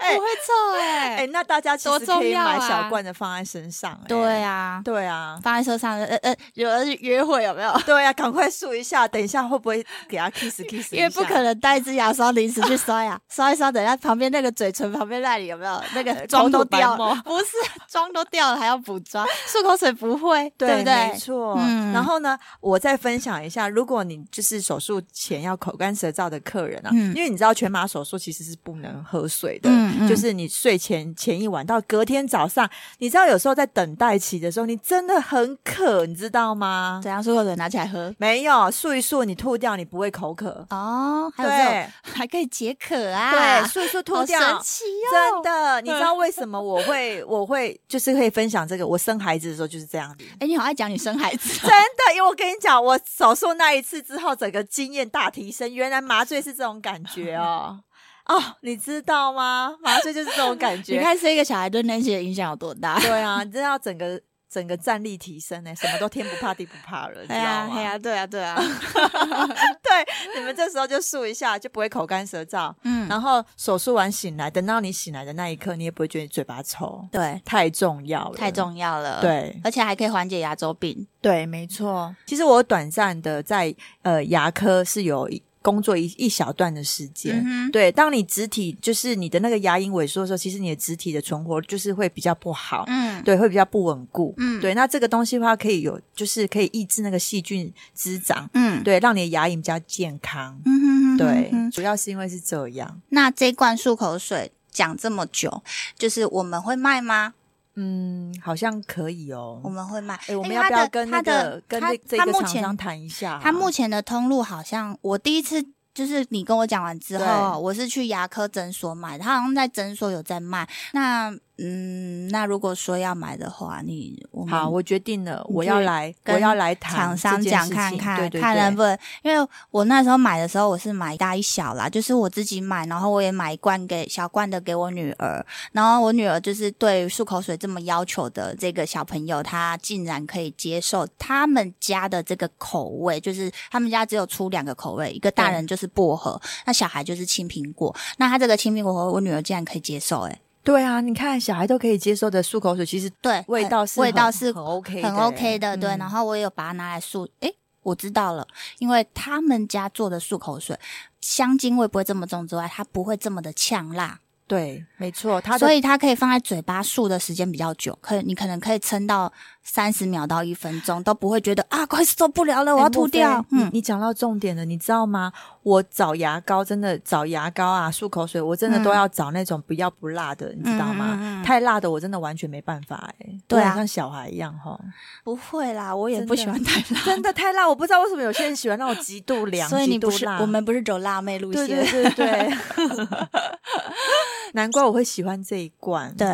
欸、[laughs] 不会臭哎、欸，哎、欸，那大家其实可以买小罐的放在身上、欸。对啊，对啊，放在身上，呃呃，有人约会有没有？[laughs] 对啊，赶快漱一下，等一下会不会给他 kiss kiss？因为不可能带一支牙刷临时去刷牙，[laughs] 刷一刷，等一下旁边那个嘴唇旁边那里有没有那个妆都掉了？不是妆都掉了还要补妆，漱口水不会，对，对不对？没错。嗯。然后呢，我再分享一下，如果你就是手术前要口干舌燥的客人啊，嗯、因为你知道全麻手术其实是不能喝水的。嗯，嗯，就是你睡前前一晚到隔天早上，你知道有时候在等待期的时候，你真的很渴，你知道吗？怎样漱口水拿起来喝？没有，漱一漱你吐掉，你不会口渴哦。还有这种还可以解渴啊？对，漱一漱吐掉，神奇哦！真的，你知道为什么我会 [laughs] 我会就是可以分享这个？我生孩子的时候就是这样子。哎，你好爱讲你生孩子，[laughs] 真的，因为我跟你讲，我手术那一次之后，整个经验大提升。原来麻醉是这种感觉哦。哦，你知道吗？[laughs] 麻醉就是这种感觉。你看生一个小孩对那些影响有多大？对啊，你知道整个整个战力提升呢，什么都天不怕地不怕了，[laughs] 知道吗？对啊，对啊，对啊，对，你们这时候就漱一下，就不会口干舌燥。嗯，然后手术完醒来，等到你醒来的那一刻，你也不会觉得你嘴巴臭。对，太重要了，太重要了。对，而且还可以缓解牙周病。对，没错。其实我短暂的在呃牙科是有。工作一一小段的时间，嗯、对，当你肢体就是你的那个牙龈萎缩的时候，其实你的肢体的存活就是会比较不好，嗯，对，会比较不稳固，嗯，对。那这个东西的话，可以有，就是可以抑制那个细菌滋长，嗯，对，让你的牙龈比较健康，嗯哼哼哼对，主要是因为是这样。那这罐漱口水讲这么久，就是我们会卖吗？嗯，好像可以哦。我们会卖。哎，我们要不要跟那个跟这这个厂商谈一下？他目前的通路好像，我第一次就是你跟我讲完之后，我是去牙科诊所买，他好像在诊所有在卖。那嗯，那如果说要买的话，你我好，我决定了，我要来，我要来谈厂商讲看看，看能不能，因为我那时候买的时候，我是买一大一小啦，就是我自己买，然后我也买一罐给小罐的给我女儿，然后我女儿就是对漱口水这么要求的这个小朋友，她竟然可以接受他们家的这个口味，就是他们家只有出两个口味，一个大人就是薄荷，那小孩就是青苹果，那他这个青苹果和我女儿竟然可以接受，欸，诶对啊，你看小孩都可以接受的漱口水，其实对味道是味道是很 OK 很 OK 的，对。然后我也有把它拿来漱，诶，我知道了，因为他们家做的漱口水香精味不会这么重之外，它不会这么的呛辣。对，没错，它所以它可以放在嘴巴漱的时间比较久，可以你可能可以撑到。三十秒到一分钟都不会觉得啊，快受不了了，我要吐掉。嗯，你你讲到重点了，你知道吗？我找牙膏真的找牙膏啊，漱口水，我真的都要找那种不要不辣的，你知道吗？太辣的我真的完全没办法哎。对啊，像小孩一样哈。不会啦，我也不喜欢太 [laughs] 辣，真的太辣，我不知道为什么有些人喜欢那种极度 [laughs] 凉。所以你不是我们不是走辣妹路线，对对对对。[laughs] 难怪我会喜欢这一罐。对，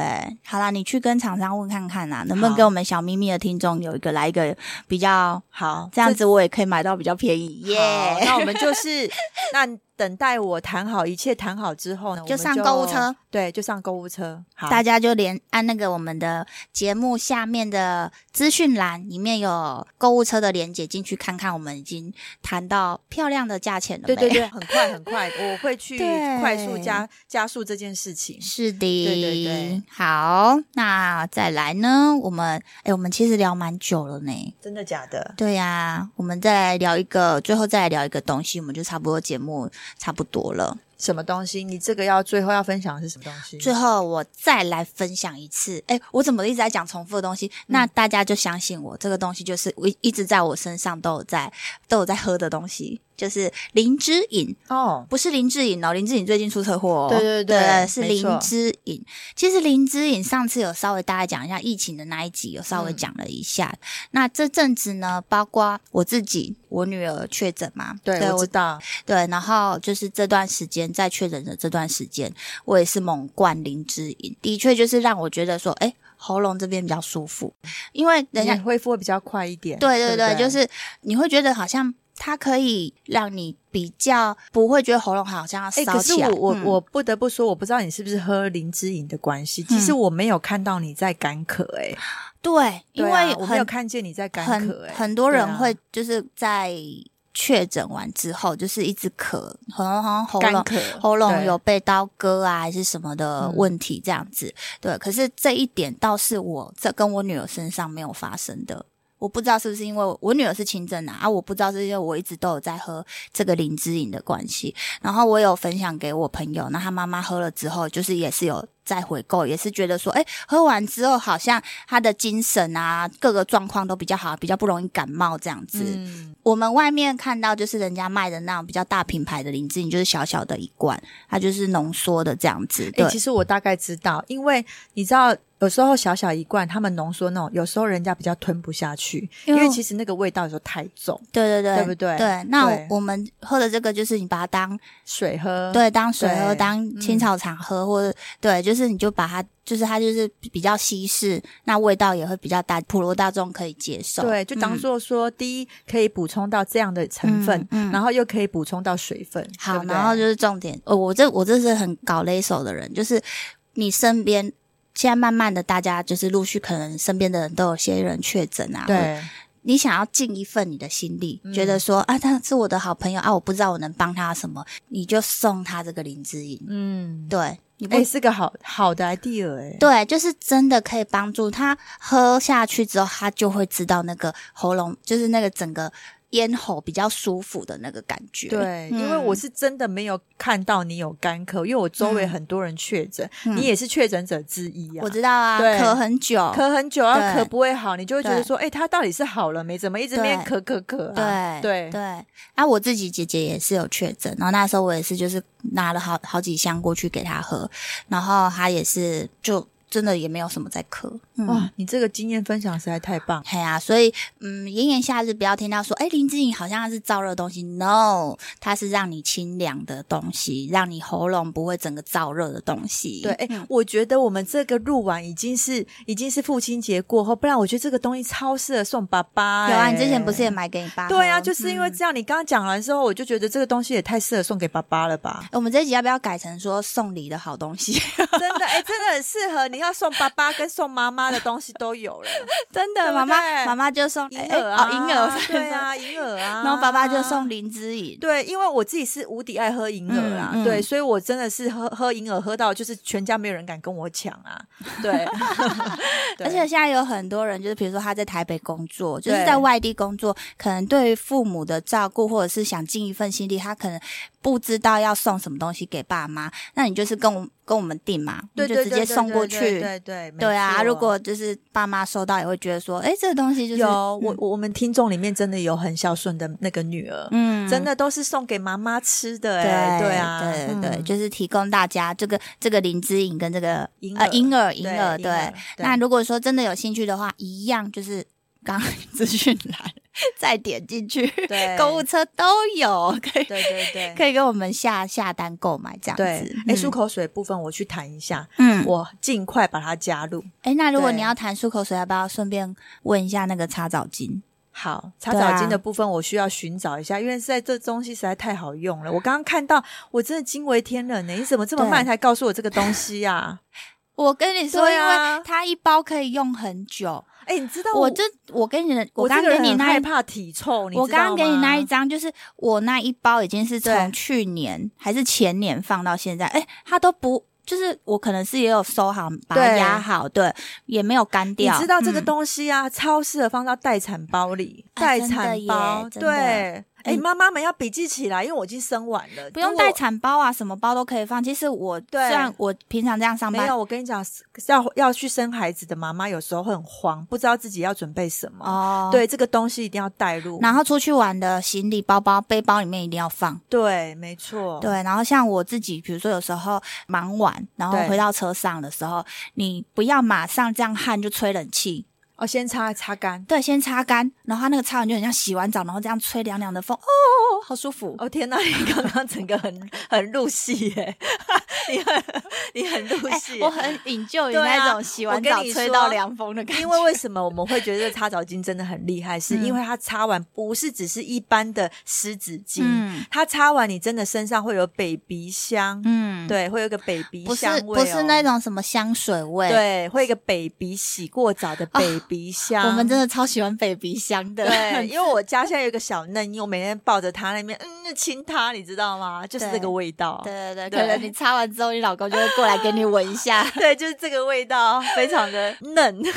好啦，你去跟厂商问看看呐，能不能给我们小秘密。的听众有一个来一个比较好，这样子我也可以买到比较便宜耶。Yeah 那我们就是那。等待我谈好一切谈好之后呢，就上购物车。对，就上购物车。好，大家就连按那个我们的节目下面的资讯栏里面有购物车的连接，进去看看。我们已经谈到漂亮的价钱了。对对对，[laughs] 很快很快，我会去 [laughs] 快速加加速这件事情。是的，对对对。好，那再来呢？我们哎，我们其实聊蛮久了呢。真的假的？对呀、啊，我们再来聊一个，最后再来聊一个东西，我们就差不多节目。差不多了，什么东西？你这个要最后要分享的是什么东西？最后我再来分享一次。哎，我怎么一直在讲重复的东西？嗯、那大家就相信我，这个东西就是我一直在我身上都有在都有在喝的东西。就是林志颖哦，不是林志颖哦，林志颖最近出车祸哦，对对对，对是林志颖。其实林志颖上次有稍微大家讲一下疫情的那一集，有稍微讲了一下。嗯、那这阵子呢，包括我自己，我女儿确诊嘛，对，对我知道，对，然后就是这段时间在确诊的这段时间，我也是猛灌林志颖，的确就是让我觉得说，哎，喉咙这边比较舒服，因为人家恢复会比较快一点。对对对，对对就是你会觉得好像。它可以让你比较不会觉得喉咙好像要烧起来。欸、可是我我、嗯、我不得不说，我不知道你是不是喝灵芝饮的关系。其实我没有看到你在干咳、欸，哎、嗯，对，因为、啊、我没有看见你在干咳、欸，哎，很多人会就是在确诊完之后，就是一直咳，喉咙好像喉咙咳喉咙有被刀割啊，还是什么的问题这样子。对，对，可是这一点倒是我在跟我女儿身上没有发生的。我不知道是不是因为我女儿是轻症啊，啊，我不知道是因为我一直都有在喝这个灵芝饮的关系，然后我有分享给我朋友，那他妈妈喝了之后，就是也是有。再回购也是觉得说，哎，喝完之后好像他的精神啊，各个状况都比较好，比较不容易感冒这样子。嗯，我们外面看到就是人家卖的那种比较大品牌的灵芝饮，就是小小的一罐，它就是浓缩的这样子。对，其实我大概知道，因为你知道有时候小小一罐，他们浓缩那种，有时候人家比较吞不下去，因为，其实那个味道有时候太重。对对对，对不对？对。那我们喝的这个就是你把它当水喝，对，当水喝，当青草茶喝，嗯、或者对，就是。就是你就把它，就是它就是比较稀释，那味道也会比较大，普罗大众可以接受。对，就当做说，嗯、第一可以补充到这样的成分，嗯嗯、然后又可以补充到水分。好，对对然后就是重点，哦，我这我这是很搞勒手的人，就是你身边现在慢慢的大家就是陆续可能身边的人都有些人确诊啊，对。你想要尽一份你的心力，嗯、觉得说啊，他是我的好朋友啊，我不知道我能帮他什么，你就送他这个林芝饮。嗯，对，你是个好好的 idea 哎、欸。对，就是真的可以帮助他喝下去之后，他就会知道那个喉咙，就是那个整个。咽喉比较舒服的那个感觉，对，嗯、因为我是真的没有看到你有干咳，因为我周围很多人确诊，嗯、你也是确诊者之一啊。我知道啊，对咳很久，咳很久，要咳不会好，你就会觉得说，哎，他到底是好了没？怎么一直没咳咳咳？对对对。啊，我自己姐姐也是有确诊，然后那时候我也是就是拿了好好几箱过去给她喝，然后她也是就。真的也没有什么在咳，嗯、哇！你这个经验分享实在太棒，对啊，所以嗯，炎炎夏日不要听到说，哎，林志颖好像是燥热东西，no，它是让你清凉的东西，让你喉咙不会整个燥热的东西。对，哎，嗯、我觉得我们这个录完已经是已经是父亲节过后，不然我觉得这个东西超适合送爸爸。有啊，你之前不是也买给你爸？对啊，就是因为这样，你刚刚讲完之后，我就觉得这个东西也太适合送给爸爸了吧？我们这一集要不要改成说送礼的好东西？[laughs] 真的，哎，真的很适合你。要送爸爸跟送妈妈的东西都有了，[laughs] 真的，妈妈妈妈就送银耳啊，银耳，对啊，银耳啊，[laughs] 然后爸爸就送灵芝饮，对，因为我自己是无敌爱喝银耳啊，对，所以我真的是喝喝银耳喝到就是全家没有人敢跟我抢啊，[laughs] 对，而且现在有很多人就是比如说他在台北工作，就是在外地工作，可能对于父母的照顾或者是想尽一份心力，他可能。不知道要送什么东西给爸妈，那你就是跟我跟我们订嘛，对就直接送过去。对对对，对啊。如果就是爸妈收到，也会觉得说，哎，这个东西就是有我我们听众里面真的有很孝顺的那个女儿，嗯，真的都是送给妈妈吃的，哎，对啊，对对对，就是提供大家这个这个灵芝饮跟这个银耳银耳银耳，对。那如果说真的有兴趣的话，一样就是刚刚 [laughs] 资讯栏。再点进去，对，购物车都有，可以，对对对，可以给我们下下单购买这样子。哎、嗯，漱口水部分我去谈一下，嗯，我尽快把它加入。哎，那如果你要谈漱口水，要不要顺便问一下那个擦澡巾？好，擦澡巾的部分我需要寻找一下，啊、因为在这东西实在太好用了。我刚刚看到，我真的惊为天人呢！你怎么这么慢才告诉我这个东西呀、啊？[laughs] 我跟你说，啊、因为它一包可以用很久。哎、欸，你知道我，我这我跟你的，我刚给你那害怕体臭？我刚刚给你那一张，就是我那一包已经是从去年还是前年放到现在，哎欸，它都不。就是我可能是也有收好，把它压好，对，也没有干掉。你知道这个东西啊，嗯、超适合放到待产包里，待产包，对。哎，妈妈们要笔记起来，因为我已经生完了，不用带产包啊，什么包都可以放。其实我虽然我平常这样上班，没有，我跟你讲，要要去生孩子的妈妈有时候会很慌，不知道自己要准备什么。哦，对，这个东西一定要带入。然后出去玩的行李包包、背包里面一定要放。对，没错。对，然后像我自己，比如说有时候忙完，然后回到车上的时候，你不要马上这样汗就吹冷气。哦，先擦擦干，对，先擦干，然后它那个擦完就很像洗完澡，然后这样吹凉凉的风，哦，好舒服。哦天哪，你刚刚整个很很入戏耶，[laughs] 你很你很入戏，我很引咎于那种洗完澡吹到凉风的感觉。因为为什么我们会觉得擦澡巾真的很厉害？[laughs] 是因为它擦完不是只是一般的湿纸巾，嗯，它擦完你真的身上会有 baby 香，嗯，对，会有个 baby 香味，不是那种什么香水味，对，会有个 baby 洗过澡的 baby。鼻香，我们真的超喜欢 baby 香的。对，[laughs] 因为我家现在有一个小嫩婴，我每天抱着他那边，嗯，亲他，你知道吗？就是这个味道。对对对，对可能你擦完之后，你老公就会过来给你闻一下。[laughs] 对，就是这个味道，非常的嫩。[laughs] 对。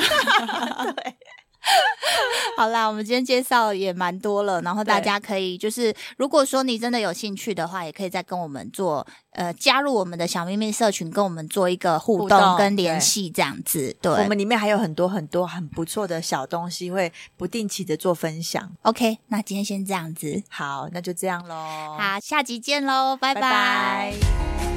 [laughs] 好啦，我们今天介绍也蛮多了，然后大家可以就是，如果说你真的有兴趣的话，也可以再跟我们做呃加入我们的小秘密社群，跟我们做一个互动跟联系这样子。对，我们里面还有很多很多很不错的小东西，会不定期的做分享。OK，那今天先这样子，好，那就这样喽。好，下集见喽，拜拜。拜拜。